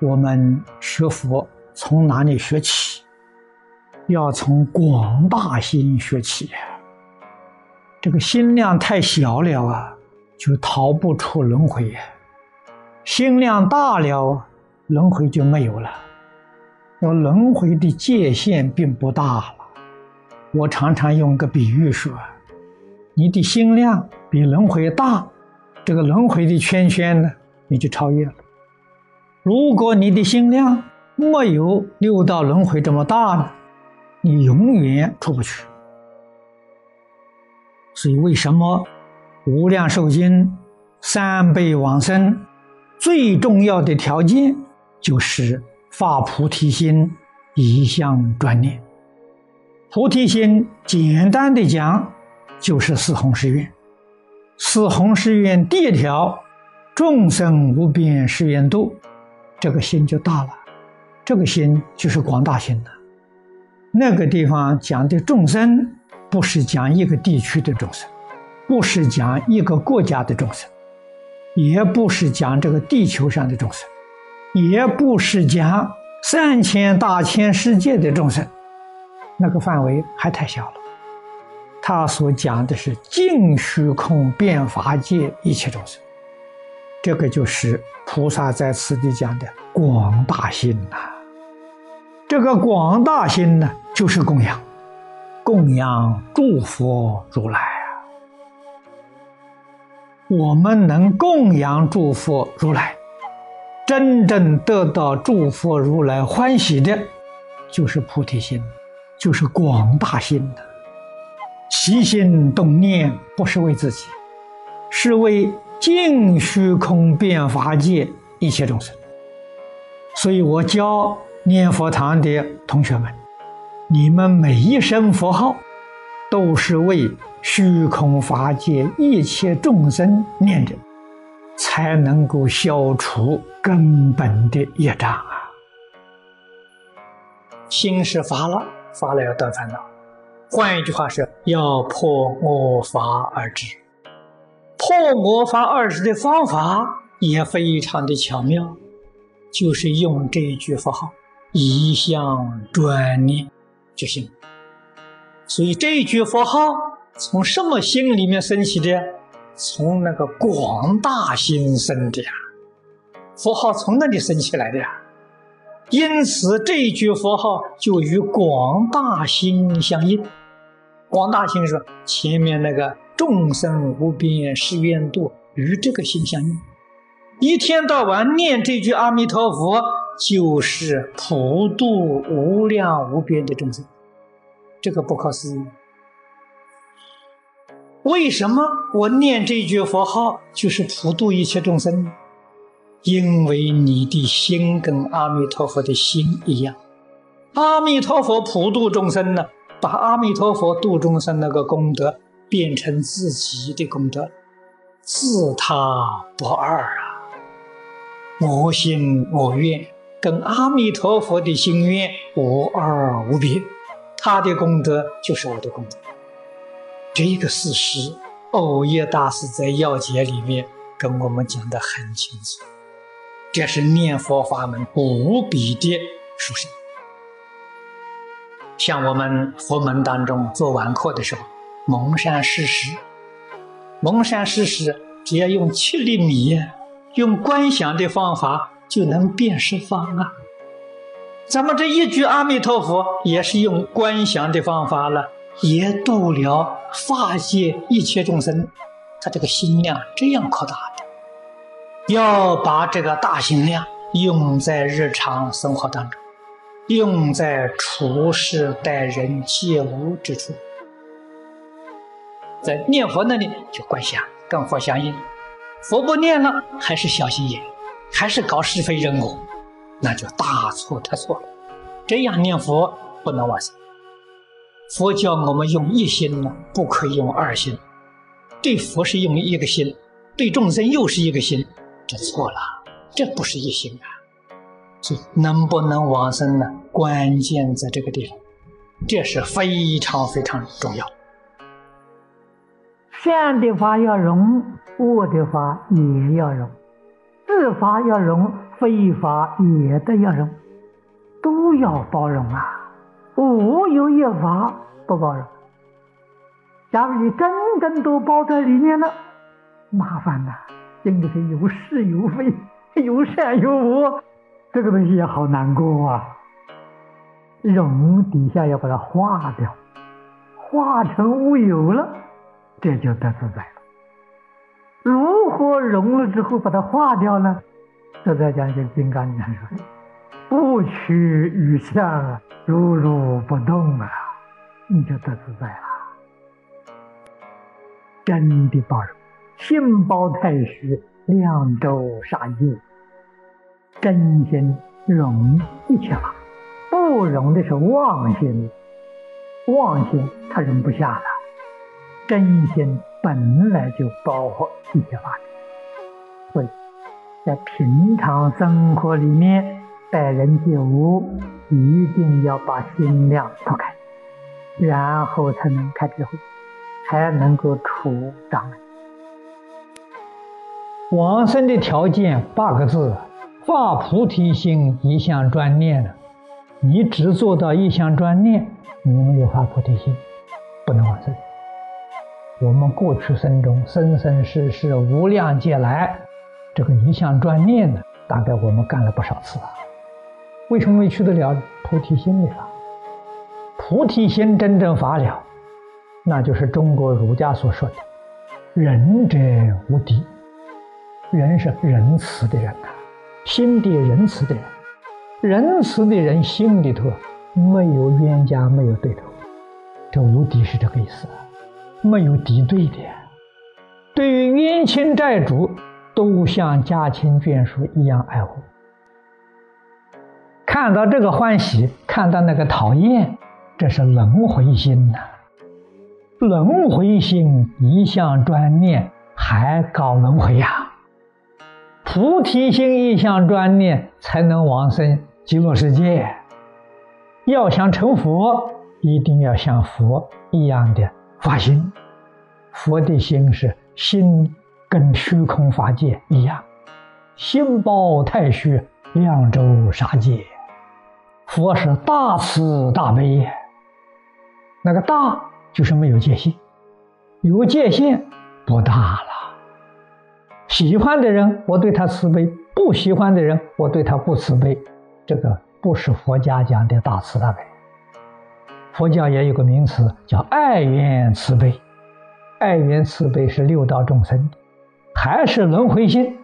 我们学佛从哪里学起？要从广大心学起。这个心量太小了啊，就逃不出轮回；心量大了，轮回就没有了。那轮回的界限并不大了。我常常用个比喻说：你的心量比轮回大，这个轮回的圈圈呢，你就超越了。如果你的心量没有六道轮回这么大呢，你永远出不去。所以，为什么无量寿经三辈往生最重要的条件就是发菩提心，一向专念。菩提心简单的讲，就是四弘誓愿。四弘誓愿第一条，众生无边誓愿度。这个心就大了，这个心就是广大心了。那个地方讲的众生，不是讲一个地区的众生，不是讲一个国家的众生，也不是讲这个地球上的众生，也不是讲三千大千世界的众生，那个范围还太小了。他所讲的是净虚空变法界一切众生。这个就是菩萨在此地讲的广大心呐。这个广大心呢，就是供养，供养诸佛如来啊。我们能供养诸佛如来，真正得到诸佛如来欢喜的，就是菩提心，就是广大心的。起心动念不是为自己，是为。净虚空变法界一切众生，所以我教念佛堂的同学们，你们每一声佛号，都是为虚空法界一切众生念的，才能够消除根本的业障啊！心是发了，发了要断烦恼，换一句话是要破我法而知。破魔法二十的方法也非常的巧妙，就是用这一句佛号一向专念就行。所以这一句佛号从什么心里面升起的？从那个广大心生的呀。佛号从那里升起来的呀。因此这一句佛号就与广大心相应。广大心是前面那个。众生无边誓愿度，与这个心相应。一天到晚念这句阿弥陀佛，就是普度无量无边的众生。这个不可思议。为什么我念这句佛号就是普度一切众生？因为你的心跟阿弥陀佛的心一样。阿弥陀佛普度众生呢，把阿弥陀佛度众生那个功德。变成自己的功德，自他不二啊！我心我愿跟阿弥陀佛的心愿无二无别，他的功德就是我的功德。这个事实，欧耶大师在要解里面跟我们讲的很清楚。这是念佛法门无比的殊胜。像我们佛门当中做完课的时候。蒙山施食，蒙山施食，只要用七粒米，用观想的方法就能变十方啊！咱们这一句阿弥陀佛也是用观想的方法了，也度了法界一切众生。他这个心量这样扩大的，要把这个大心量用在日常生活当中，用在处事待人接物之处。在念佛那里就观想，跟佛相应。佛不念了，还是小心眼，还是搞是非人我，那就大错特错了。这样念佛不能往生。佛教我们用一心呢，不可以用二心。对佛是用一个心，对众生又是一个心，这错了，这不是一心啊。所以能不能往生呢？关键在这个地方，这是非常非常重要。善的法要容，恶的法也要容；自法要容，非法也得要容，都要包容啊！无有一法不包容。假如你真正都包在里面了，麻烦呐，心里头有是有非，有善有恶，这个东西也好难过啊。容底下要把它化掉，化成无有了，这就得自在了。如何融了之后把它化掉呢？这在讲就《金刚经》说：“不取于相，如如不动啊，你就得自在了。”真的包容，心包太虚，量周杀业，真心容一切了，不容的是妄心，妄心它容不下了，真心。本来就包括一切法的，所以在平常生活里面待人接物，一定要把心量打开，然后才能开智慧，才能够除障碍。往生的条件八个字：发菩提心，一向专念的。你只做到一向专念，你没有发菩提心，不能往生。我们过去生中生生世世无量劫来，这个一向专念呢，大概我们干了不少次啊。为什么没去得了菩提心的法？菩提心真正发了，那就是中国儒家所说的“仁者无敌”。仁是仁慈的人啊，心地仁慈的人，仁慈的人心里头没有冤家，没有对头，这无敌是这个意思啊。没有敌对的，对于冤亲债主，都像家亲眷属一样爱护。看到这个欢喜，看到那个讨厌，这是轮回心呐。轮回心一向专念，还搞轮回呀？菩提心一向专念，才能往生极乐世界。要想成佛，一定要像佛一样的。发心，佛的心是心跟虚空法界一样，心包太虚，量周杀界。佛是大慈大悲，那个大就是没有界限，有界限不大了。喜欢的人，我对他慈悲；不喜欢的人，我对他不慈悲。这个不是佛家讲的大慈大悲。佛教也有个名词叫爱缘慈悲，爱缘慈悲是六道众生，还是轮回心？